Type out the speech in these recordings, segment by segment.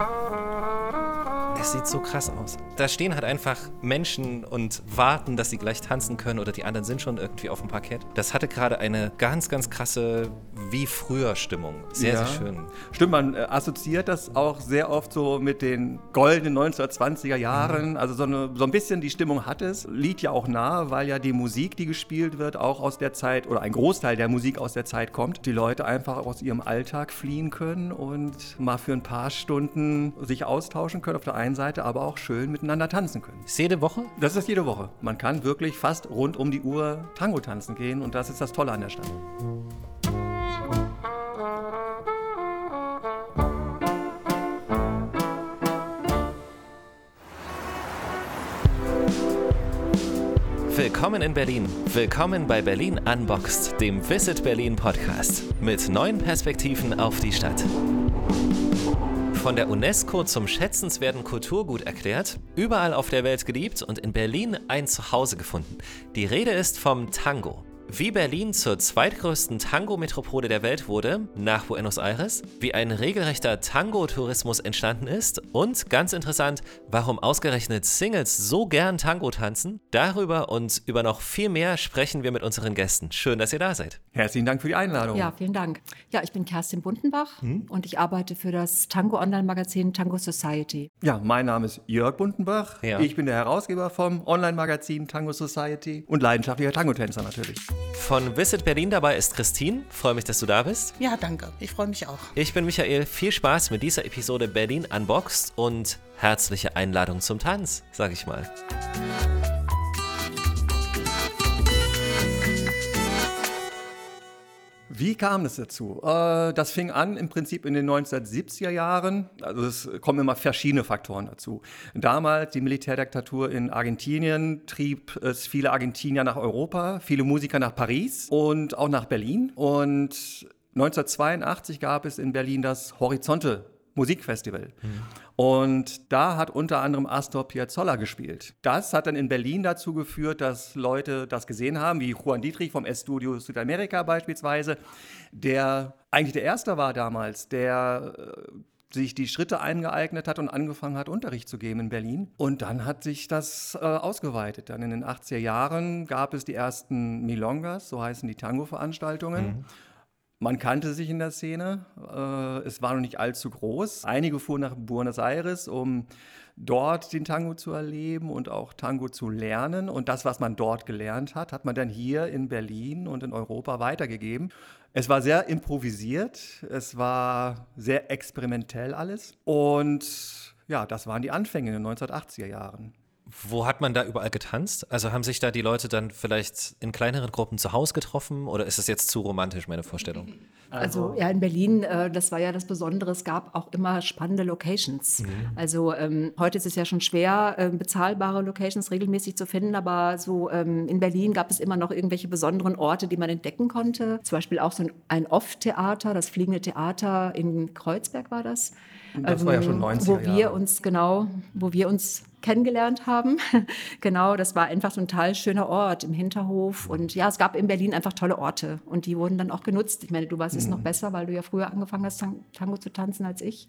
Uh... Es sieht so krass aus. Da stehen halt einfach Menschen und warten, dass sie gleich tanzen können oder die anderen sind schon irgendwie auf dem Parkett. Das hatte gerade eine ganz, ganz krasse wie früher Stimmung. Sehr, ja. sehr schön. Stimmt, man äh, assoziiert das auch sehr oft so mit den goldenen 1920er Jahren. Mhm. Also so, eine, so ein bisschen die Stimmung hat es. Liegt ja auch nahe, weil ja die Musik, die gespielt wird, auch aus der Zeit oder ein Großteil der Musik aus der Zeit kommt. Die Leute einfach aus ihrem Alltag fliehen können und mal für ein paar Stunden sich austauschen können auf der einen Seite, aber auch schön miteinander tanzen können. Ist jede Woche? Das ist jede Woche. Man kann wirklich fast rund um die Uhr Tango tanzen gehen und das ist das Tolle an der Stadt. Willkommen in Berlin. Willkommen bei Berlin Unboxed, dem Visit Berlin Podcast mit neuen Perspektiven auf die Stadt. Von der UNESCO zum schätzenswerten Kulturgut erklärt, überall auf der Welt geliebt und in Berlin ein Zuhause gefunden. Die Rede ist vom Tango. Wie Berlin zur zweitgrößten Tango-Metropole der Welt wurde, nach Buenos Aires, wie ein regelrechter Tango-Tourismus entstanden ist und, ganz interessant, warum ausgerechnet Singles so gern Tango tanzen, darüber und über noch viel mehr sprechen wir mit unseren Gästen. Schön, dass ihr da seid. Herzlichen Dank für die Einladung. Ja, vielen Dank. Ja, ich bin Kerstin Bundenbach hm? und ich arbeite für das Tango-Online-Magazin Tango Society. Ja, mein Name ist Jörg Bundenbach. Ja. Ich bin der Herausgeber vom Online-Magazin Tango Society und leidenschaftlicher Tango-Tänzer natürlich. Von Visit Berlin dabei ist Christine. Freue mich, dass du da bist. Ja, danke. Ich freue mich auch. Ich bin Michael. Viel Spaß mit dieser Episode Berlin Unboxed und herzliche Einladung zum Tanz, sag ich mal. Wie kam es dazu? Äh, das fing an im Prinzip in den 1970er Jahren. Also es kommen immer verschiedene Faktoren dazu. Damals die Militärdiktatur in Argentinien trieb es viele Argentinier nach Europa, viele Musiker nach Paris und auch nach Berlin. Und 1982 gab es in Berlin das Horizonte Musikfestival. Mhm. Und da hat unter anderem Astor Piazzolla gespielt. Das hat dann in Berlin dazu geführt, dass Leute das gesehen haben, wie Juan Dietrich vom S-Studio Südamerika beispielsweise, der eigentlich der Erste war damals, der äh, sich die Schritte eingeeignet hat und angefangen hat, Unterricht zu geben in Berlin. Und dann hat sich das äh, ausgeweitet. Dann in den 80er Jahren gab es die ersten Milongas, so heißen die Tango-Veranstaltungen. Mhm. Man kannte sich in der Szene. Äh, es war noch nicht allzu groß. Einige fuhren nach Buenos Aires, um dort den Tango zu erleben und auch Tango zu lernen. Und das, was man dort gelernt hat, hat man dann hier in Berlin und in Europa weitergegeben. Es war sehr improvisiert, es war sehr experimentell alles. Und ja, das waren die Anfänge in den 1980er Jahren. Wo hat man da überall getanzt? Also haben sich da die Leute dann vielleicht in kleineren Gruppen zu Hause getroffen oder ist das jetzt zu romantisch, meine Vorstellung? Also, also ja, in Berlin, äh, das war ja das Besondere, es gab auch immer spannende Locations. Mhm. Also ähm, heute ist es ja schon schwer, äh, bezahlbare Locations regelmäßig zu finden, aber so ähm, in Berlin gab es immer noch irgendwelche besonderen Orte, die man entdecken konnte. Zum Beispiel auch so ein, ein Off-Theater, das Fliegende Theater in Kreuzberg war das. Das war ja schon 90 ähm, Wo wir uns, genau, wo wir uns kennengelernt haben. genau, das war einfach so ein total schöner Ort im Hinterhof. Und ja, es gab in Berlin einfach tolle Orte und die wurden dann auch genutzt. Ich meine, du weißt es mhm. noch besser, weil du ja früher angefangen hast, Tango zu tanzen als ich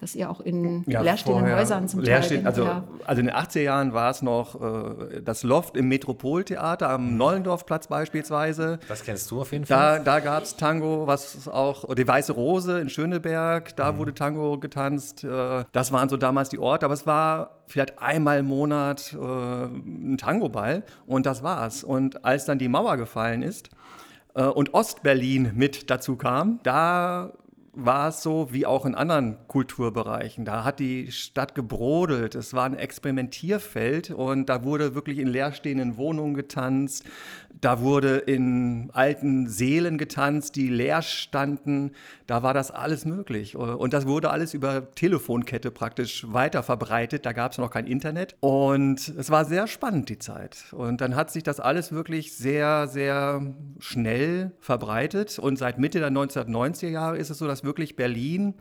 dass ihr auch in ja, leerstehenden vorher, Häusern zum Teil... Also, also in den 80er Jahren war es noch äh, das Loft im Metropoltheater am mhm. Nollendorfplatz beispielsweise. Das kennst du auf jeden Fall. Da, da gab es Tango, was auch, die Weiße Rose in Schöneberg, da mhm. wurde Tango getanzt. Äh, das waren so damals die Orte, aber es war vielleicht einmal im Monat äh, ein Tangoball und das war's. Und als dann die Mauer gefallen ist, äh, und Ostberlin mit dazu kam, da war es so wie auch in anderen Kulturbereichen. Da hat die Stadt gebrodelt. Es war ein Experimentierfeld und da wurde wirklich in leerstehenden Wohnungen getanzt. Da wurde in alten Seelen getanzt, die leer standen. Da war das alles möglich. Und das wurde alles über Telefonkette praktisch weiter verbreitet. Da gab es noch kein Internet. Und es war sehr spannend, die Zeit. Und dann hat sich das alles wirklich sehr, sehr schnell verbreitet. Und seit Mitte der 1990er Jahre ist es so, dass wirklich Berlin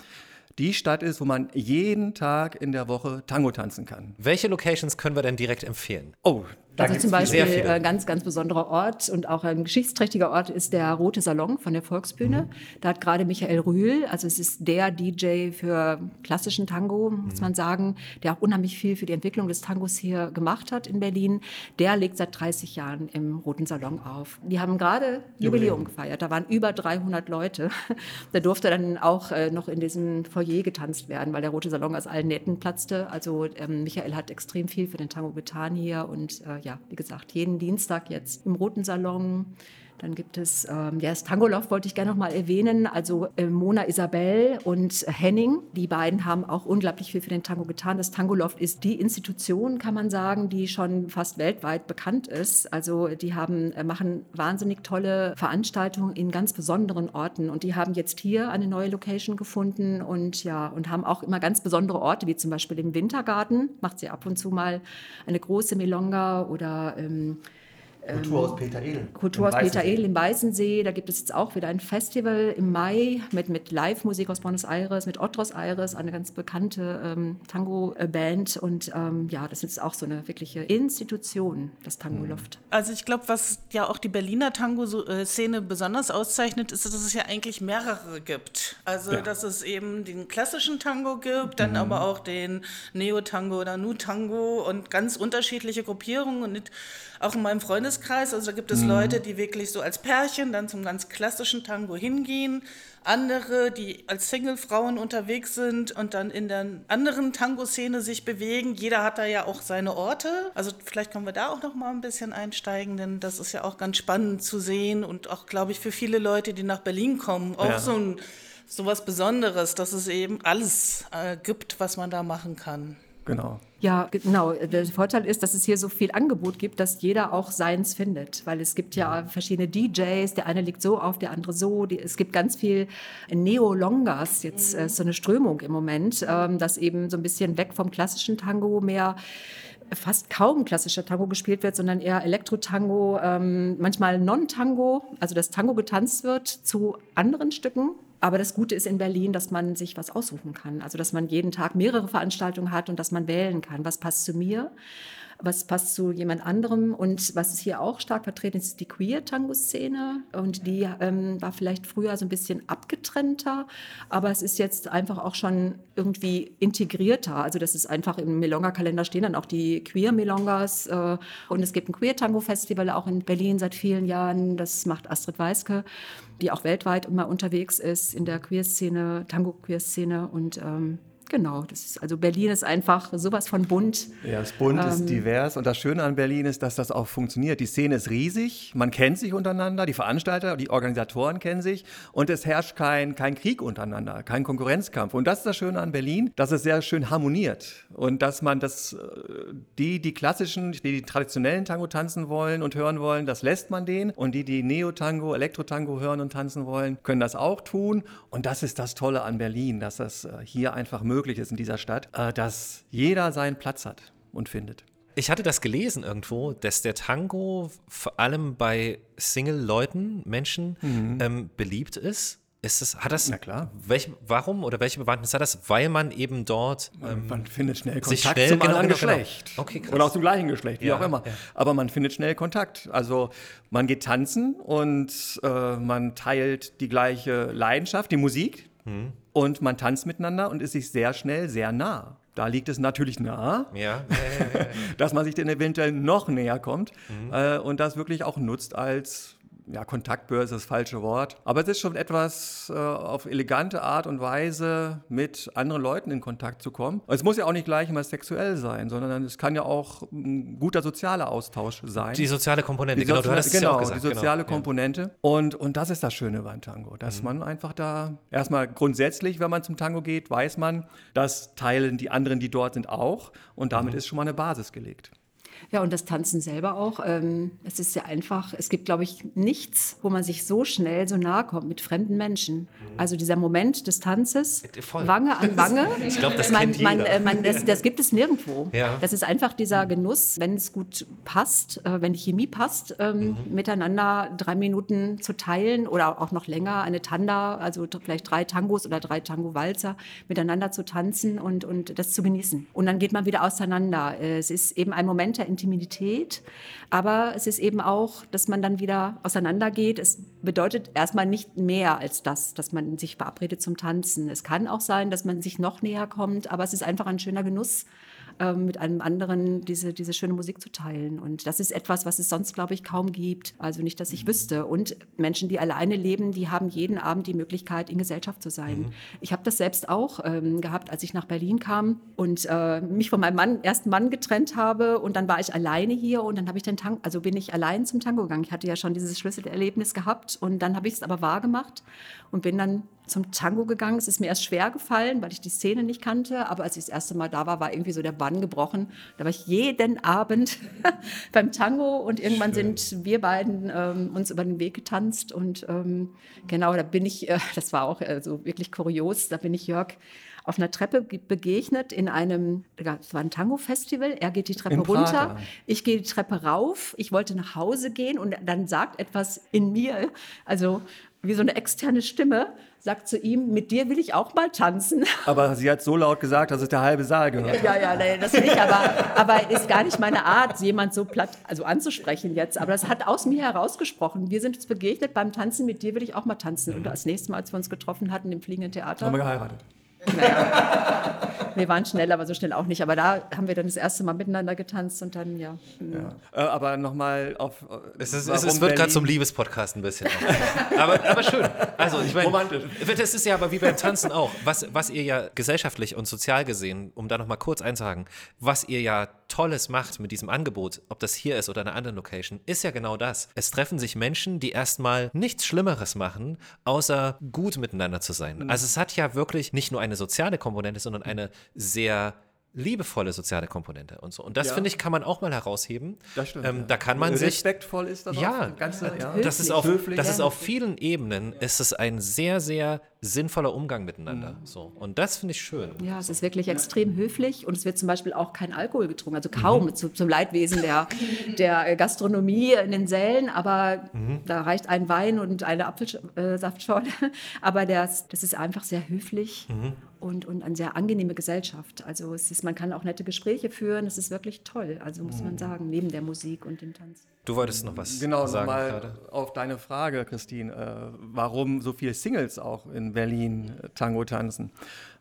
die Stadt ist, wo man jeden Tag in der Woche Tango tanzen kann. Welche Locations können wir denn direkt empfehlen? Oh, also zum Beispiel ein äh, ganz, ganz besonderer Ort und auch ein geschichtsträchtiger Ort ist der Rote Salon von der Volksbühne. Mhm. Da hat gerade Michael Rühl, also es ist der DJ für klassischen Tango, muss mhm. man sagen, der auch unheimlich viel für die Entwicklung des Tangos hier gemacht hat in Berlin. Der legt seit 30 Jahren im Roten Salon auf. Die haben gerade Jubiläum gefeiert. Da waren über 300 Leute. Da durfte dann auch äh, noch in diesem Foyer getanzt werden, weil der Rote Salon aus allen Nähten platzte. Also ähm, Michael hat extrem viel für den Tango getan hier und äh, ja, wie gesagt, jeden Dienstag jetzt im Roten Salon. Dann gibt es, ähm, ja, das Tangoloft wollte ich gerne noch mal erwähnen. Also äh, Mona Isabel und Henning, die beiden haben auch unglaublich viel für den Tango getan. Das Tangoloft ist die Institution, kann man sagen, die schon fast weltweit bekannt ist. Also die haben, äh, machen wahnsinnig tolle Veranstaltungen in ganz besonderen Orten. Und die haben jetzt hier eine neue Location gefunden und ja, und haben auch immer ganz besondere Orte, wie zum Beispiel im Wintergarten, macht sie ab und zu mal eine große Milonga oder ähm, Kulturhaus Peter Edel. Kulturhaus Peter Edel im Weißensee. Da gibt es jetzt auch wieder ein Festival im Mai mit, mit Live-Musik aus Buenos Aires, mit Otros Aires, eine ganz bekannte ähm, Tango-Band. Und ähm, ja, das ist auch so eine wirkliche Institution, das Tango Loft. Also ich glaube, was ja auch die Berliner Tango-Szene besonders auszeichnet, ist, dass es ja eigentlich mehrere gibt. Also ja. dass es eben den klassischen Tango gibt, dann mhm. aber auch den Neo-Tango oder Nu-Tango und ganz unterschiedliche Gruppierungen. Und auch in meinem Freundeskreis, also da gibt es mhm. Leute, die wirklich so als Pärchen dann zum ganz klassischen Tango hingehen, andere, die als Single-Frauen unterwegs sind und dann in der anderen Tango-Szene sich bewegen. Jeder hat da ja auch seine Orte. Also vielleicht können wir da auch noch mal ein bisschen einsteigen, denn das ist ja auch ganz spannend zu sehen und auch, glaube ich, für viele Leute, die nach Berlin kommen, auch ja. so ein so was Besonderes, dass es eben alles äh, gibt, was man da machen kann. Genau. Ja, genau. Der Vorteil ist, dass es hier so viel Angebot gibt, dass jeder auch seins findet. Weil es gibt ja verschiedene DJs, der eine liegt so auf, der andere so. es gibt ganz viel Neo-Longas, jetzt äh, so eine Strömung im Moment, ähm, dass eben so ein bisschen weg vom klassischen Tango mehr fast kaum klassischer Tango gespielt wird, sondern eher Elektro-Tango, ähm, manchmal Non-Tango, also dass Tango getanzt wird zu anderen Stücken aber das Gute ist in Berlin, dass man sich was aussuchen kann. Also, dass man jeden Tag mehrere Veranstaltungen hat und dass man wählen kann, was passt zu mir was passt zu jemand anderem. Und was ist hier auch stark vertreten ist, die Queer-Tango-Szene. Und die ähm, war vielleicht früher so ein bisschen abgetrennter, aber es ist jetzt einfach auch schon irgendwie integrierter. Also das ist einfach im Melonga-Kalender stehen dann auch die Queer-Melongas. Äh, und es gibt ein Queer-Tango-Festival auch in Berlin seit vielen Jahren. Das macht Astrid Weiske, die auch weltweit immer unterwegs ist in der Queer-Szene, Tango-Queer-Szene. Und ähm, Genau, das ist, also Berlin ist einfach sowas von bunt. Ja, es bunt ähm, ist divers und das Schöne an Berlin ist, dass das auch funktioniert. Die Szene ist riesig, man kennt sich untereinander, die Veranstalter, die Organisatoren kennen sich und es herrscht kein, kein Krieg untereinander, kein Konkurrenzkampf. Und das ist das Schöne an Berlin, dass es sehr schön harmoniert und dass man das, äh, die, die klassischen, die, die traditionellen Tango tanzen wollen und hören wollen, das lässt man denen und die, die Neo-Tango, Elektro-Tango hören und tanzen wollen, können das auch tun und das ist das Tolle an Berlin, dass das äh, hier einfach möglich möglich ist in dieser Stadt, äh, dass jeder seinen Platz hat und findet. Ich hatte das gelesen irgendwo, dass der Tango vor allem bei Single-Leuten, Menschen mhm. ähm, beliebt ist. Ist es, hat das, Na klar. Welch, warum oder welche Bewandtnis hat das? Weil man eben dort. Ähm, man findet schnell Kontakt schnell, zum genau, anderen genau, genau. Geschlecht. Genau. Okay, Oder auch zum gleichen Geschlecht, wie ja, auch immer. Ja. Aber man findet schnell Kontakt. Also man geht tanzen und äh, man teilt die gleiche Leidenschaft, die Musik. Mhm und man tanzt miteinander und ist sich sehr schnell sehr nah. Da liegt es natürlich nah, ja. dass man sich dann eventuell noch näher kommt mhm. äh, und das wirklich auch nutzt als ja, Kontaktbörse ist das falsche Wort. Aber es ist schon etwas äh, auf elegante Art und Weise mit anderen Leuten in Kontakt zu kommen. Es muss ja auch nicht gleich immer sexuell sein, sondern es kann ja auch ein guter sozialer Austausch sein. Die soziale Komponente, die genau, du hast genau, ja gesagt. die soziale genau. Komponente. Ja. Und, und das ist das Schöne beim Tango, dass mhm. man einfach da erstmal grundsätzlich, wenn man zum Tango geht, weiß man, das teilen die anderen, die dort sind, auch. Und damit mhm. ist schon mal eine Basis gelegt. Ja, und das Tanzen selber auch. Ähm, es ist ja einfach, es gibt, glaube ich, nichts, wo man sich so schnell so nahe kommt mit fremden Menschen. Also dieser Moment des Tanzes, Voll. Wange an Wange. Ich glaube, das man, kennt man, äh, man, das, das, gibt es nirgendwo. Ja. Das ist einfach dieser Genuss, wenn es gut passt, äh, wenn die Chemie passt, ähm, mhm. miteinander drei Minuten zu teilen oder auch noch länger eine Tanda, also vielleicht drei Tangos oder drei Tango-Walzer miteinander zu tanzen und, und das zu genießen. Und dann geht man wieder auseinander. Äh, es ist eben ein Moment der Intimität. Aber es ist eben auch, dass man dann wieder auseinandergeht. Es bedeutet erstmal nicht mehr als das, dass man sich verabredet zum Tanzen. Es kann auch sein, dass man sich noch näher kommt, aber es ist einfach ein schöner Genuss ähm, mit einem anderen diese, diese schöne Musik zu teilen. Und das ist etwas, was es sonst, glaube ich, kaum gibt. Also nicht, dass ich wüsste. Und Menschen, die alleine leben, die haben jeden Abend die Möglichkeit, in Gesellschaft zu sein. Mhm. Ich habe das selbst auch ähm, gehabt, als ich nach Berlin kam und äh, mich von meinem Mann, ersten Mann getrennt habe. Und dann war ich alleine hier und dann habe ich den Tango, also bin ich allein zum Tango gegangen. Ich hatte ja schon dieses Schlüsselerlebnis gehabt und dann habe ich es aber wahr gemacht und bin dann zum Tango gegangen. Es ist mir erst schwer gefallen, weil ich die Szene nicht kannte. Aber als ich das erste Mal da war, war irgendwie so der Bann gebrochen. Da war ich jeden Abend beim Tango und irgendwann Schön. sind wir beiden ähm, uns über den Weg getanzt. Und ähm, genau, da bin ich, äh, das war auch äh, so wirklich kurios, da bin ich Jörg auf einer Treppe begegnet in einem, es war ein Tango-Festival. Er geht die Treppe runter, ich gehe die Treppe rauf. Ich wollte nach Hause gehen und dann sagt etwas in mir, also wie so eine externe Stimme, sagt zu ihm, mit dir will ich auch mal tanzen. Aber sie hat so laut gesagt, dass es der halbe Saal gehört Ja, ja, nee, das nicht, aber, aber ist gar nicht meine Art, jemand so platt also anzusprechen jetzt. Aber das hat aus mir herausgesprochen. Wir sind uns begegnet beim Tanzen, mit dir will ich auch mal tanzen. Und das nächste Mal, als wir uns getroffen hatten im Fliegenden Theater. Haben wir geheiratet. Naja. Wir waren schnell, aber so schnell auch nicht. Aber da haben wir dann das erste Mal miteinander getanzt und dann, ja. ja. Äh, aber nochmal auf. Äh, es, ist, es, es wird gerade zum Liebespodcast ein bisschen. aber, aber schön. Also, ich meine. Romantisch. Das ist ja aber wie beim Tanzen auch. Was, was ihr ja gesellschaftlich und sozial gesehen, um da nochmal kurz einzuhaken, was ihr ja Tolles macht mit diesem Angebot, ob das hier ist oder in einer anderen Location, ist ja genau das. Es treffen sich Menschen, die erstmal nichts Schlimmeres machen, außer gut miteinander zu sein. Mhm. Also, es hat ja wirklich nicht nur eine soziale Komponente, sondern eine sehr liebevolle soziale Komponente und so. Und das, ja. finde ich, kann man auch mal herausheben. Das stimmt. Ähm, ja. Da kann man sich. Respektvoll ist das ja, auch. Ganze, ja. Das ist auf, Höflich. das ist auf vielen Ebenen ist es ein sehr, sehr sinnvoller Umgang miteinander. Mhm. So. Und das finde ich schön. Ja, es ist wirklich extrem höflich und es wird zum Beispiel auch kein Alkohol getrunken, also kaum mhm. zu, zum Leidwesen der, der Gastronomie in den Sälen, aber mhm. da reicht ein Wein und eine Apfelsaftschorle. Aber das, das ist einfach sehr höflich mhm und, und eine sehr angenehme Gesellschaft. Also es ist, man kann auch nette Gespräche führen, es ist wirklich toll, also muss man mhm. sagen, neben der Musik und dem Tanz. Du wolltest noch was genau, sagen Genau, nochmal auf deine Frage, Christine, äh, warum so viele Singles auch in Berlin äh, Tango tanzen.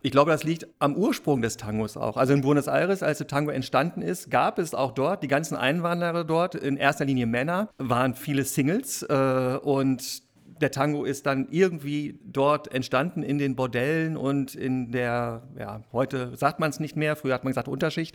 Ich glaube, das liegt am Ursprung des Tangos auch. Also in Buenos Aires, als der Tango entstanden ist, gab es auch dort, die ganzen Einwanderer dort, in erster Linie Männer, waren viele Singles äh, und der Tango ist dann irgendwie dort entstanden in den Bordellen und in der, ja, heute sagt man es nicht mehr, früher hat man gesagt Unterschicht.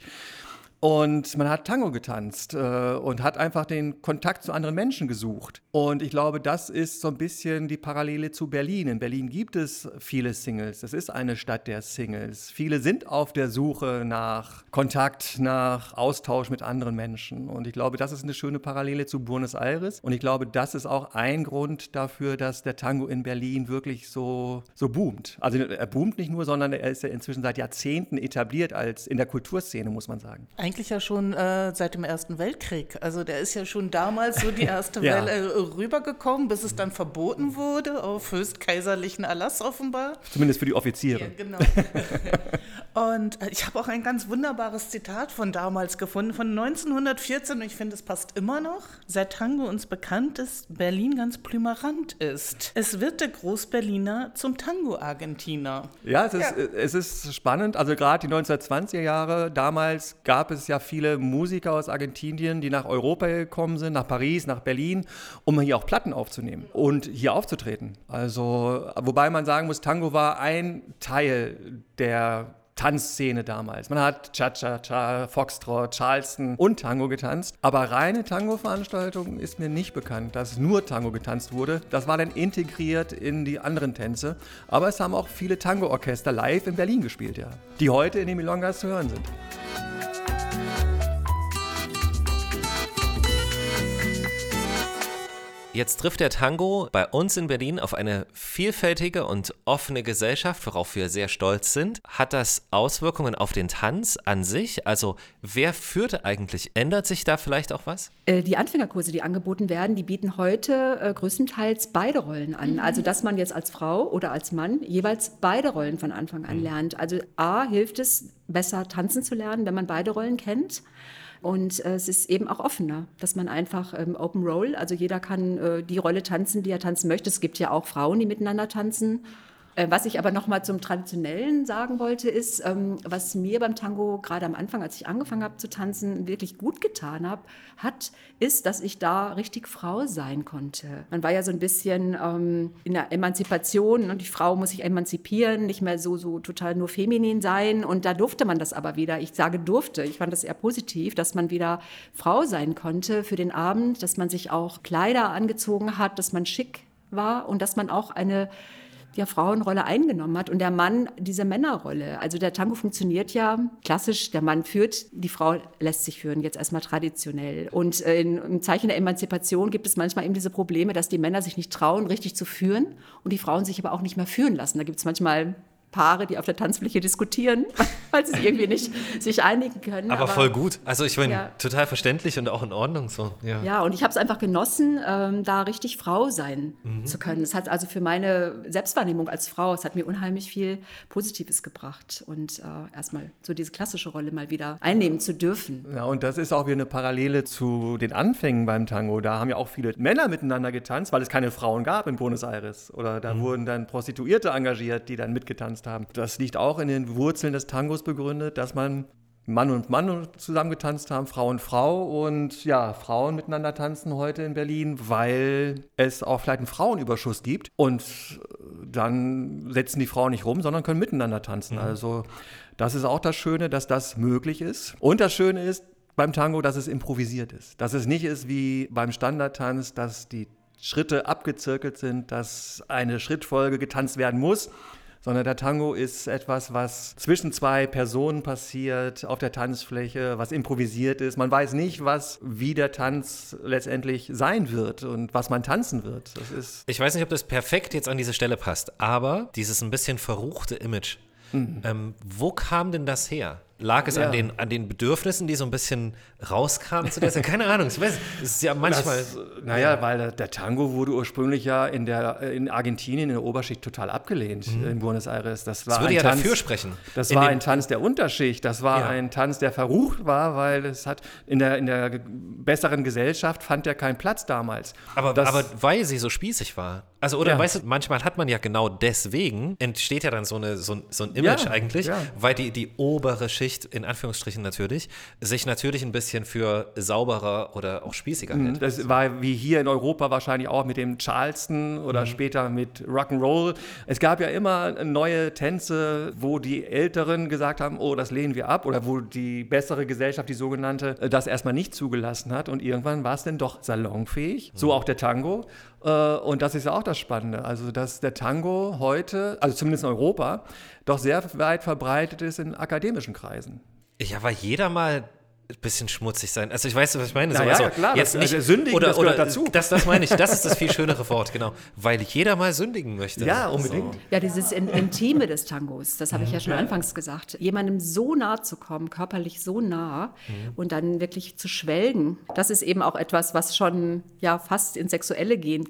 Und man hat Tango getanzt äh, und hat einfach den Kontakt zu anderen Menschen gesucht. Und ich glaube, das ist so ein bisschen die Parallele zu Berlin. In Berlin gibt es viele Singles. Es ist eine Stadt der Singles. Viele sind auf der Suche nach Kontakt, nach Austausch mit anderen Menschen. Und ich glaube, das ist eine schöne Parallele zu Buenos Aires. Und ich glaube, das ist auch ein Grund dafür, dass der Tango in Berlin wirklich so, so boomt. Also er boomt nicht nur, sondern er ist ja inzwischen seit Jahrzehnten etabliert als in der Kulturszene, muss man sagen. Eigentlich ja schon äh, seit dem Ersten Weltkrieg. Also der ist ja schon damals so die erste ja. Welle äh, rübergekommen, bis es dann verboten wurde, auf höchstkaiserlichen Erlass offenbar. Zumindest für die Offiziere. Ja, genau. und äh, ich habe auch ein ganz wunderbares Zitat von damals gefunden, von 1914, und ich finde, es passt immer noch. Seit Tango uns bekannt ist, Berlin ganz plümerant ist. Es wird der Großberliner zum Tango-Argentiner. Ja, es ist, ja. es ist spannend. Also gerade die 1920er Jahre, damals gab es ja viele Musiker aus Argentinien, die nach Europa gekommen sind, nach Paris, nach Berlin, um hier auch Platten aufzunehmen und hier aufzutreten. Also, wobei man sagen muss, Tango war ein Teil der Tanzszene damals. Man hat Cha-Cha-Cha, Foxtrot, Charleston und Tango getanzt. Aber reine Tango-Veranstaltungen ist mir nicht bekannt, dass nur Tango getanzt wurde. Das war dann integriert in die anderen Tänze. Aber es haben auch viele Tango-Orchester live in Berlin gespielt, ja. Die heute in den Milongas zu hören sind. Jetzt trifft der Tango bei uns in Berlin auf eine vielfältige und offene Gesellschaft, worauf wir sehr stolz sind. Hat das Auswirkungen auf den Tanz an sich? Also wer führt eigentlich? Ändert sich da vielleicht auch was? Äh, die Anfängerkurse, die angeboten werden, die bieten heute äh, größtenteils beide Rollen an. Mhm. Also dass man jetzt als Frau oder als Mann jeweils beide Rollen von Anfang an mhm. lernt. Also a hilft es besser tanzen zu lernen, wenn man beide Rollen kennt. Und äh, es ist eben auch offener, dass man einfach ähm, Open Roll, also jeder kann äh, die Rolle tanzen, die er tanzen möchte. Es gibt ja auch Frauen, die miteinander tanzen. Äh, was ich aber noch mal zum Traditionellen sagen wollte, ist, ähm, was mir beim Tango gerade am Anfang, als ich angefangen habe zu tanzen, wirklich gut getan hab, hat, ist, dass ich da richtig Frau sein konnte. Man war ja so ein bisschen ähm, in der Emanzipation und die Frau muss sich emanzipieren, nicht mehr so, so total nur feminin sein. Und da durfte man das aber wieder. Ich sage durfte. Ich fand das eher positiv, dass man wieder Frau sein konnte für den Abend, dass man sich auch Kleider angezogen hat, dass man schick war und dass man auch eine ja Frauenrolle eingenommen hat und der Mann diese Männerrolle. Also der Tango funktioniert ja klassisch, der Mann führt, die Frau lässt sich führen, jetzt erstmal traditionell. Und äh, im Zeichen der Emanzipation gibt es manchmal eben diese Probleme, dass die Männer sich nicht trauen, richtig zu führen und die Frauen sich aber auch nicht mehr führen lassen. Da gibt es manchmal Paare, die auf der Tanzfläche diskutieren, weil sie irgendwie nicht sich einigen können. Aber, aber voll gut. Also ich meine, ja. total verständlich und auch in Ordnung so. Ja, ja und ich habe es einfach genossen, ähm, da richtig Frau sein mhm. zu können. Es hat also für meine Selbstwahrnehmung als Frau, es hat mir unheimlich viel Positives gebracht und äh, erstmal so diese klassische Rolle mal wieder einnehmen zu dürfen. Ja, und das ist auch wieder eine Parallele zu den Anfängen beim Tango. Da haben ja auch viele Männer miteinander getanzt, weil es keine Frauen gab in Buenos Aires. Oder da mhm. wurden dann Prostituierte engagiert, die dann mitgetanzt getanzt haben. Das liegt auch in den Wurzeln des Tangos begründet, dass man Mann und Mann zusammen getanzt haben, Frau und Frau und ja, Frauen miteinander tanzen heute in Berlin, weil es auch vielleicht einen Frauenüberschuss gibt und dann setzen die Frauen nicht rum, sondern können miteinander tanzen. Mhm. Also das ist auch das Schöne, dass das möglich ist. Und das Schöne ist beim Tango, dass es improvisiert ist, dass es nicht ist wie beim Standardtanz, dass die Schritte abgezirkelt sind, dass eine Schrittfolge getanzt werden muss, sondern der Tango ist etwas, was zwischen zwei Personen passiert, auf der Tanzfläche, was improvisiert ist. Man weiß nicht, was, wie der Tanz letztendlich sein wird und was man tanzen wird. Das ist ich weiß nicht, ob das perfekt jetzt an diese Stelle passt, aber dieses ein bisschen verruchte Image, mhm. ähm, wo kam denn das her? Lag es ja. an, den, an den Bedürfnissen, die so ein bisschen rauskamen zu der Zeit? Keine Ahnung. Ich weiß, es ist ja manchmal. Das, naja, weil der, Tango wurde ursprünglich ja in, der, in Argentinien in der Oberschicht total abgelehnt, mhm. in Buenos Aires. Das, war das würde ein ja Tanz, dafür sprechen. Das war ein Tanz der Unterschicht. Das war ja. ein Tanz, der verrucht war, weil es hat in der, in der besseren Gesellschaft fand er keinen Platz damals. Aber, das, aber weil sie so spießig war. Also, oder ja. weißt du, manchmal hat man ja genau deswegen, entsteht ja dann so, eine, so, so ein Image eigentlich, weil die, die obere Schicht in Anführungsstrichen natürlich, sich natürlich ein bisschen für sauberer oder auch spießiger mhm. hält. Das war wie hier in Europa wahrscheinlich auch mit dem Charleston oder mhm. später mit Rock'n'Roll. Es gab ja immer neue Tänze, wo die Älteren gesagt haben, oh, das lehnen wir ab oder wo die bessere Gesellschaft, die sogenannte, das erstmal nicht zugelassen hat und irgendwann war es dann doch salonfähig. Mhm. So auch der Tango. Äh, und das ist ja auch das Spannende. Also, dass der Tango heute, also zumindest in Europa, doch sehr weit verbreitet ist in akademischen Kreisen. Ja, weil jeder mal bisschen schmutzig sein. Also ich weiß, was ich meine. So, ja, also, klar, jetzt das, nicht also sündigen, oder, das gehört dazu. Das, das meine ich, das ist das viel schönere Wort, genau. Weil jeder mal sündigen möchte. Ja, unbedingt. So. Ja, dieses Intime des Tangos, das habe ich ja schon ja. anfangs gesagt. Jemandem so nah zu kommen, körperlich so nah mhm. und dann wirklich zu schwelgen, das ist eben auch etwas, was schon ja fast ins Sexuelle gehen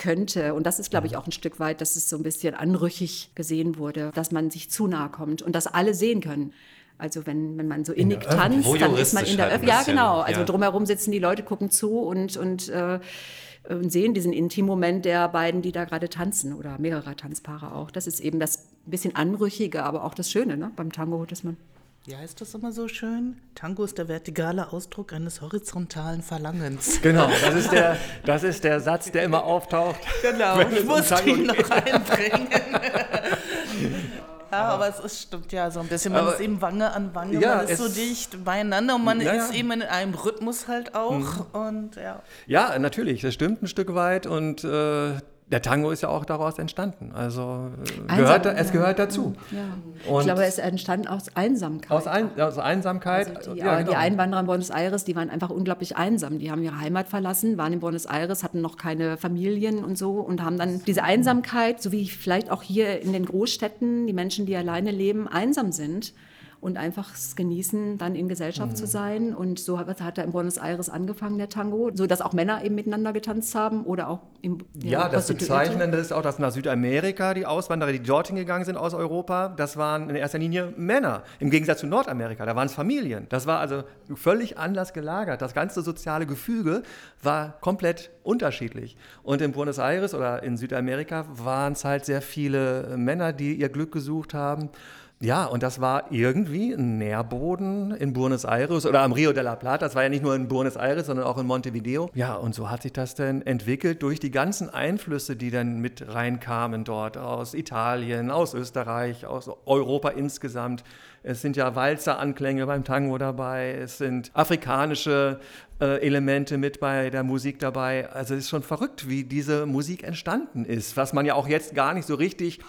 könnte. Und das ist, glaube ich, auch ein Stück weit, dass es so ein bisschen anrüchig gesehen wurde, dass man sich zu nahe kommt und das alle sehen können. Also wenn, wenn man so innig tanzt, dann ist man in der Öffentlichkeit. Ja, genau. Also ja. drumherum sitzen die Leute, gucken zu und, und, äh, und sehen diesen Intimmoment der beiden, die da gerade tanzen oder mehrerer Tanzpaare auch. Das ist eben das bisschen Anrüchige, aber auch das Schöne ne, beim Tango, dass man wie heißt das immer so schön? Tango ist der vertikale Ausdruck eines horizontalen Verlangens. Genau, das ist der, das ist der Satz, der immer auftaucht. Genau, ich musste ihn noch einbringen. Ja, aber, aber, es ist, stimmt ja so ein bisschen. Man aber, ist eben Wange an Wange, ja, man ist so dicht beieinander und man ja, ist eben in einem Rhythmus halt auch. Mhm. Und, ja. ja, natürlich, das stimmt ein Stück weit und äh, der Tango ist ja auch daraus entstanden. Also äh, gehört, Einsam, es gehört dazu. Ja. ich glaube, es entstand aus Einsamkeit. Aus, ein, aus Einsamkeit. Also die, ja, genau. die, Einwanderer in Buenos Aires, die waren einfach unglaublich einsam. Die haben ihre Heimat verlassen, waren in Buenos Aires, hatten noch keine Familien und so und haben dann diese Einsamkeit, so wie vielleicht auch hier in den Großstädten, die Menschen, die alleine leben, einsam sind und einfach genießen, dann in Gesellschaft mhm. zu sein. Und so hat, hat er in Buenos Aires angefangen, der Tango, so dass auch Männer eben miteinander getanzt haben oder auch im Ja, ja das Bezeichnende ist auch, dass nach Südamerika die Auswanderer, die dorthin gegangen sind aus Europa, das waren in erster Linie Männer. Im Gegensatz zu Nordamerika, da waren es Familien. Das war also völlig anders gelagert. Das ganze soziale Gefüge war komplett unterschiedlich. Und in Buenos Aires oder in Südamerika waren es halt sehr viele Männer, die ihr Glück gesucht haben. Ja, und das war irgendwie ein Nährboden in Buenos Aires oder am Rio de la Plata. Das war ja nicht nur in Buenos Aires, sondern auch in Montevideo. Ja, und so hat sich das dann entwickelt durch die ganzen Einflüsse, die dann mit reinkamen dort aus Italien, aus Österreich, aus Europa insgesamt. Es sind ja Walzer-Anklänge beim Tango dabei, es sind afrikanische äh, Elemente mit bei der Musik dabei. Also es ist schon verrückt, wie diese Musik entstanden ist, was man ja auch jetzt gar nicht so richtig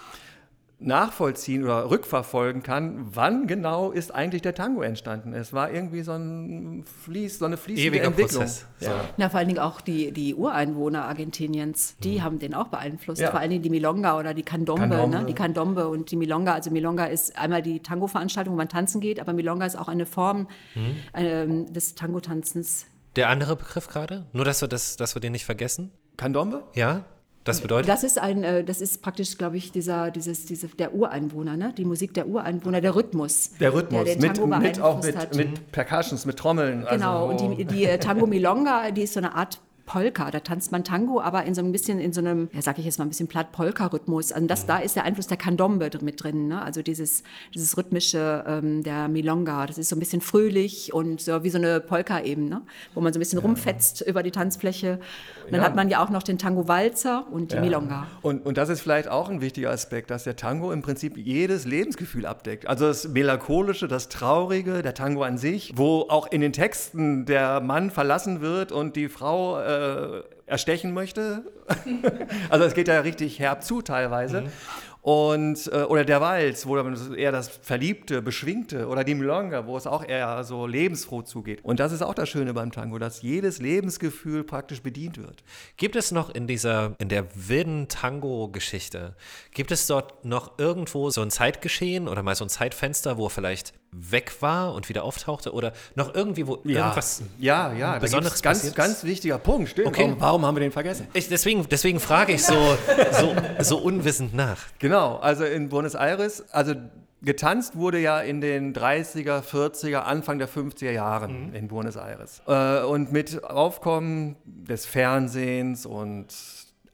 nachvollziehen oder rückverfolgen kann, wann genau ist eigentlich der Tango entstanden. Es war irgendwie so, ein Fließ, so eine fließende Ewiger Entwicklung. Prozess. Ja. Na, vor allen Dingen auch die, die Ureinwohner Argentiniens, die mhm. haben den auch beeinflusst. Ja. Vor allen Dingen die Milonga oder die Candombe, Candombe. Ne? die Candombe und die Milonga. Also Milonga ist einmal die Tango-Veranstaltung, wo man tanzen geht, aber Milonga ist auch eine Form mhm. ähm, des Tango-Tanzens. Der andere Begriff gerade? Nur, dass wir, das, dass wir den nicht vergessen? Candombe? Ja. Das bedeutet? Das ist ein, äh, das ist praktisch, glaube ich, dieser, dieses, diese, der Ureinwohner, ne? die Musik der Ureinwohner, der Rhythmus. Der Rhythmus, der mit, mit auch mit, mit Percussions, mit Trommeln. Genau, also, und die, die äh, Tango Milonga, die ist so eine Art Polka. Da tanzt man Tango, aber in so ein bisschen, in so einem, ja, sag ich jetzt mal, ein bisschen platt Polka-Rhythmus. Also das, da ist der Einfluss der Candombe mit drin, ne? Also dieses, dieses rhythmische ähm, der Milonga. Das ist so ein bisschen fröhlich und so wie so eine Polka eben, ne? Wo man so ein bisschen ja. rumfetzt über die Tanzfläche. Und dann ja. hat man ja auch noch den Tango-Walzer und die ja. Milonga. Und, und das ist vielleicht auch ein wichtiger Aspekt, dass der Tango im Prinzip jedes Lebensgefühl abdeckt. Also das Melancholische, das Traurige, der Tango an sich, wo auch in den Texten der Mann verlassen wird und die Frau äh, erstechen möchte. also es geht ja richtig herb zu teilweise. Mhm. Und, äh, oder der Walz, wo eher das Verliebte, Beschwingte, oder die Milonga, wo es auch eher so lebensfroh zugeht. Und das ist auch das Schöne beim Tango, dass jedes Lebensgefühl praktisch bedient wird. Gibt es noch in dieser, in der wilden Tango-Geschichte, gibt es dort noch irgendwo so ein Zeitgeschehen oder mal so ein Zeitfenster, wo vielleicht weg war und wieder auftauchte oder noch irgendwie wo ja. irgendwas ja ja besonderes ganz passiert ganz wichtiger Punkt stimmt okay. warum, warum, haben wir den vergessen ich, deswegen deswegen frage ich so, so so unwissend nach genau also in Buenos Aires also Getanzt wurde ja in den 30er, 40er, Anfang der 50er Jahren mhm. in Buenos Aires. Äh, und mit Aufkommen des Fernsehens und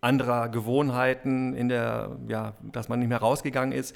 anderer Gewohnheiten in der, ja, dass man nicht mehr rausgegangen ist,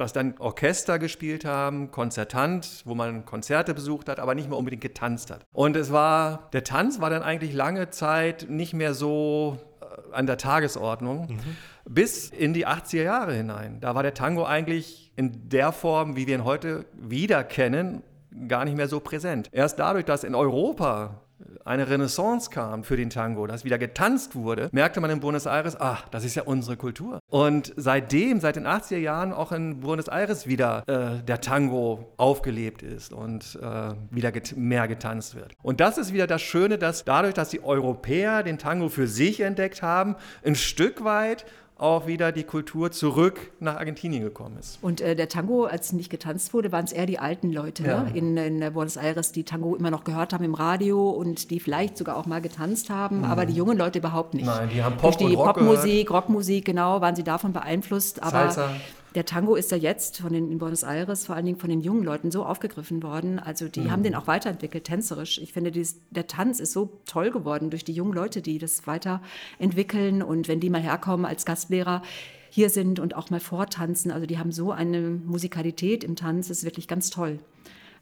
dass dann Orchester gespielt haben, Konzertant, wo man Konzerte besucht hat, aber nicht mehr unbedingt getanzt hat. Und es war, der Tanz war dann eigentlich lange Zeit nicht mehr so äh, an der Tagesordnung, mhm. bis in die 80er Jahre hinein. Da war der Tango eigentlich in der Form, wie wir ihn heute wieder kennen, gar nicht mehr so präsent. Erst dadurch, dass in Europa eine Renaissance kam für den Tango, dass wieder getanzt wurde, merkte man in Buenos Aires, ach, das ist ja unsere Kultur. Und seitdem, seit den 80er Jahren auch in Buenos Aires wieder äh, der Tango aufgelebt ist und äh, wieder get mehr getanzt wird. Und das ist wieder das Schöne, dass dadurch, dass die Europäer den Tango für sich entdeckt haben, ein Stück weit auch wieder die Kultur zurück nach Argentinien gekommen ist. Und äh, der Tango, als nicht getanzt wurde, waren es eher die alten Leute ja. ne? in, in, Buenos Aires, die Tango immer noch gehört haben im Radio und die vielleicht sogar auch mal getanzt haben, mhm. aber die jungen Leute überhaupt nicht. Nein, die haben Pop Durch die Rock Popmusik, Rockmusik, genau, waren sie davon beeinflusst. Aber Salsa der Tango ist ja jetzt von den, in Buenos Aires vor allen Dingen von den jungen Leuten so aufgegriffen worden. Also die mhm. haben den auch weiterentwickelt, tänzerisch. Ich finde, dies, der Tanz ist so toll geworden durch die jungen Leute, die das weiterentwickeln. Und wenn die mal herkommen als Gastlehrer, hier sind und auch mal vortanzen. Also die haben so eine Musikalität im Tanz, das ist wirklich ganz toll.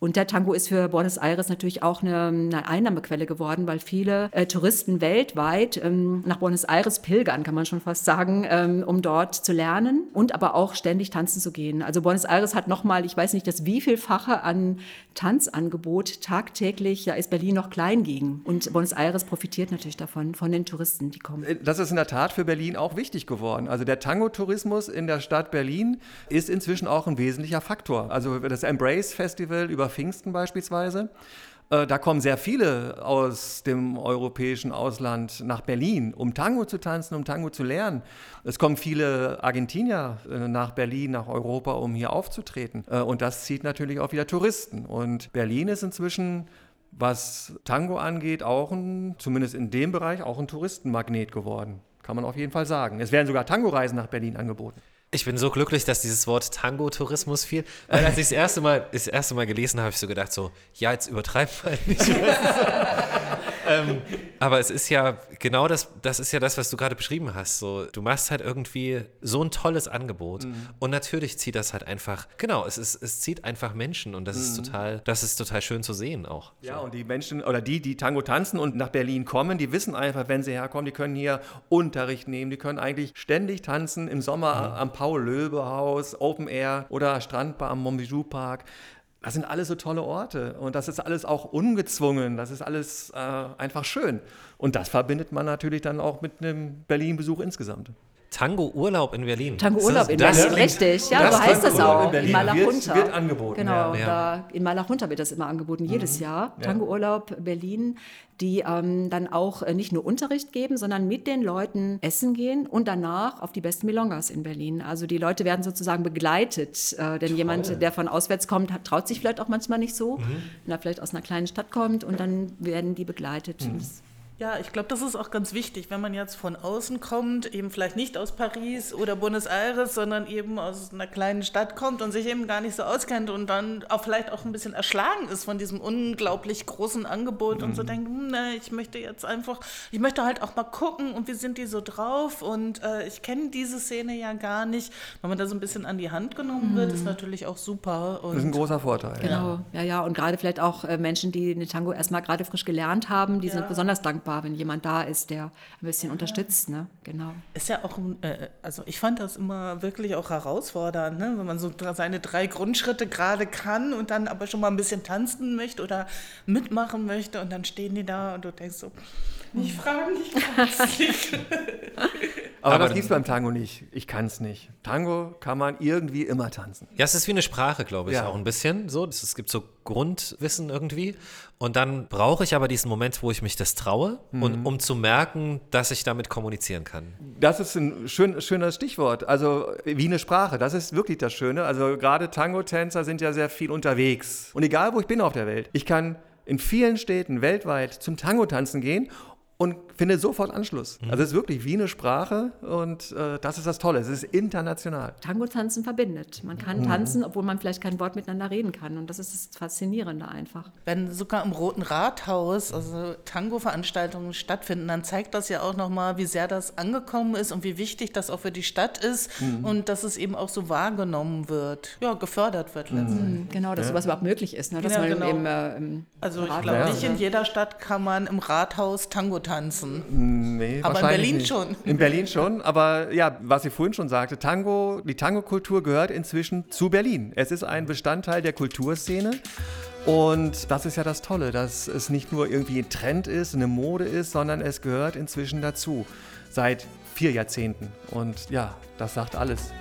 Und der Tango ist für Buenos Aires natürlich auch eine, eine Einnahmequelle geworden, weil viele äh, Touristen weltweit ähm, nach Buenos Aires pilgern, kann man schon fast sagen, ähm, um dort zu lernen und aber auch ständig tanzen zu gehen. Also Buenos Aires hat nochmal, ich weiß nicht, das wievielfache an Tanzangebot tagtäglich, da ist Berlin noch klein gegen. Und Buenos Aires profitiert natürlich davon, von den Touristen, die kommen. Äh, das ist in der Tat für Berlin auch wichtig geworden. Also der Tango-Tourismus in der Stadt Berlin ist inzwischen auch ein wesentlicher Faktor. Also das Embrace Festival über Pfingsten beispielsweise Äh, da kommen sehr viele aus dem europäischen Ausland nach Berlin, um Tango zu tanzen, um Tango zu lernen. Es kommen viele Argentinier äh, nach Berlin, nach Europa, um hier aufzutreten. Äh, und das zieht natürlich auch wieder Touristen. Und Berlin ist inzwischen was Tango angeht, auch ein, zumindest in dem Bereich, auch ein Touristenmagnet geworden. Kann man auf jeden Fall sagen. Es werden sogar Tango-Reisen nach Berlin angeboten. Ich bin so glücklich, dass dieses Wort Tango-Tourismus fiel. Weil als ich das erste Mal, das erste Mal gelesen habe, habe ich so gedacht, so, ja, jetzt übertreib mal nicht. ähm, aber es ist ja genau das, das ist ja das, was du gerade beschrieben hast. So, du machst halt irgendwie so ein tolles Angebot. Mhm. Und natürlich zieht das halt einfach, genau, es, ist, es zieht einfach Menschen und das mhm. ist total, das ist total schön zu sehen auch. Ja, so. und die Menschen oder die, die Tango tanzen und nach Berlin kommen, die wissen einfach, wenn sie herkommen, die können hier Unterricht nehmen, die können eigentlich ständig tanzen im Sommer mhm. am Paul-Löbe-Haus, Open Air oder Strandbar am Montbijou Park. Das sind alles so tolle Orte und das ist alles auch ungezwungen, das ist alles äh, einfach schön. Und das verbindet man natürlich dann auch mit einem Berlin-Besuch insgesamt. Tango-Urlaub in Berlin. Tango-Urlaub in Berlin, richtig. Ja, so heißt das auch. In, in Malachunter. Wird, wird angeboten. Genau, ja. da, in Malachunter wird das immer angeboten, mhm. jedes Jahr. Tango-Urlaub Berlin, die ähm, dann auch äh, nicht nur Unterricht geben, sondern mit den Leuten essen gehen und danach auf die besten Milongas in Berlin. Also die Leute werden sozusagen begleitet. Äh, denn Toll. jemand, der von auswärts kommt, hat, traut sich vielleicht auch manchmal nicht so, mhm. wenn er vielleicht aus einer kleinen Stadt kommt und dann werden die begleitet. Mhm. Ja, ich glaube, das ist auch ganz wichtig, wenn man jetzt von außen kommt, eben vielleicht nicht aus Paris oder Buenos Aires, sondern eben aus einer kleinen Stadt kommt und sich eben gar nicht so auskennt und dann auch vielleicht auch ein bisschen erschlagen ist von diesem unglaublich großen Angebot mhm. und so mhm. denkt, hm, ne, ich möchte jetzt einfach, ich möchte halt auch mal gucken und wie sind die so drauf und äh, ich kenne diese Szene ja gar nicht. Wenn man da so ein bisschen an die Hand genommen mhm. wird, ist mhm. natürlich auch super. Und das ist ein großer Vorteil. Genau, ja, ja, und gerade vielleicht auch äh, Menschen, die eine Tango erstmal gerade frisch gelernt haben, die ja. sind besonders dankbar dankbar, wenn jemand da ist, der ein bisschen unterstützt. Ne? Genau. Ist ja auch, äh, also ich fand das immer wirklich auch herausfordernd, ne? wenn man so seine drei Grundschritte gerade kann und dann aber schon mal ein bisschen tanzen möchte oder mitmachen möchte und dann stehen die da und du denkst so, ich frage mich, nicht. Aber, Aber das gibt es beim Tango nicht. Ich kann es nicht. Tango kann man irgendwie immer tanzen. Ja, es ist wie eine Sprache, glaube ich, ja. auch ein bisschen so. Es gibt so Grundwissen irgendwie. Und dann brauche ich aber diesen Moment, wo ich mich das traue, mhm. und, um zu merken, dass ich damit kommunizieren kann. Das ist ein schön, schönes Stichwort. Also wie eine Sprache, das ist wirklich das Schöne. Also gerade Tango-Tänzer sind ja sehr viel unterwegs. Und egal, wo ich bin auf der Welt, ich kann in vielen Städten weltweit zum Tango tanzen gehen und findet sofort Anschluss. Mhm. Also es ist wirklich wie eine Sprache und äh, das ist das Tolle. Es ist international. Tango-Tanzen verbindet. Man kann mhm. tanzen, obwohl man vielleicht kein Wort miteinander reden kann. Und das ist das Faszinierende einfach. Wenn sogar im Roten Rathaus also Tango-Veranstaltungen stattfinden, dann zeigt das ja auch nochmal, wie sehr das angekommen ist und wie wichtig das auch für die Stadt ist mhm. und dass es eben auch so wahrgenommen wird, ja, gefördert wird mhm. letztendlich. Genau, dass ja. sowas überhaupt möglich ist. Ne? Dass ja, man genau. im, äh, im also ich glaube, ja. nicht in jeder Stadt kann man im Rathaus Tango tanzen tanzen. Nee, aber in Berlin nicht. schon. In Berlin schon, aber ja, was ich vorhin schon sagte, Tango, die Tango-Kultur gehört inzwischen zu Berlin. Es ist ein Bestandteil der Kulturszene. Und das ist ja das Tolle, dass es nicht nur irgendwie ein Trend ist, eine Mode ist, sondern es gehört inzwischen dazu. Seit vier Jahrzehnten. Und ja, das sagt alles.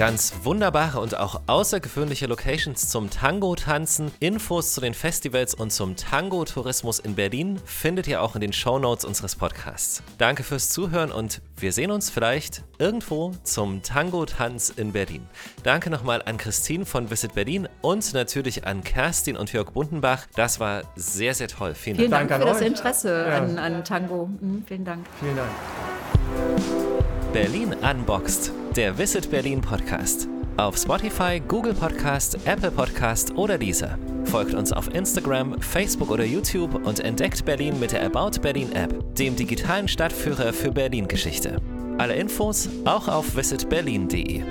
Ganz wunderbare und auch außergewöhnliche Locations zum Tango-Tanzen, Infos zu den Festivals und zum Tango-Tourismus in Berlin findet ihr auch in den Show Notes unseres Podcasts. Danke fürs Zuhören und wir sehen uns vielleicht irgendwo zum Tango-Tanz in Berlin. Danke nochmal an Christine von Visit Berlin und natürlich an Kerstin und Jörg Bundenbach. Das war sehr, sehr toll. Vielen, Vielen Dank. Dank für das Interesse ja. an, an Tango. Mhm, vielen Dank. Vielen Dank. Berlin Unboxed, der Visit Berlin Podcast. Auf Spotify, Google Podcast, Apple Podcast oder dieser. Folgt uns auf Instagram, Facebook oder YouTube und entdeckt Berlin mit der About Berlin App, dem digitalen Stadtführer für Berlin-Geschichte. Alle Infos auch auf visitberlin.de.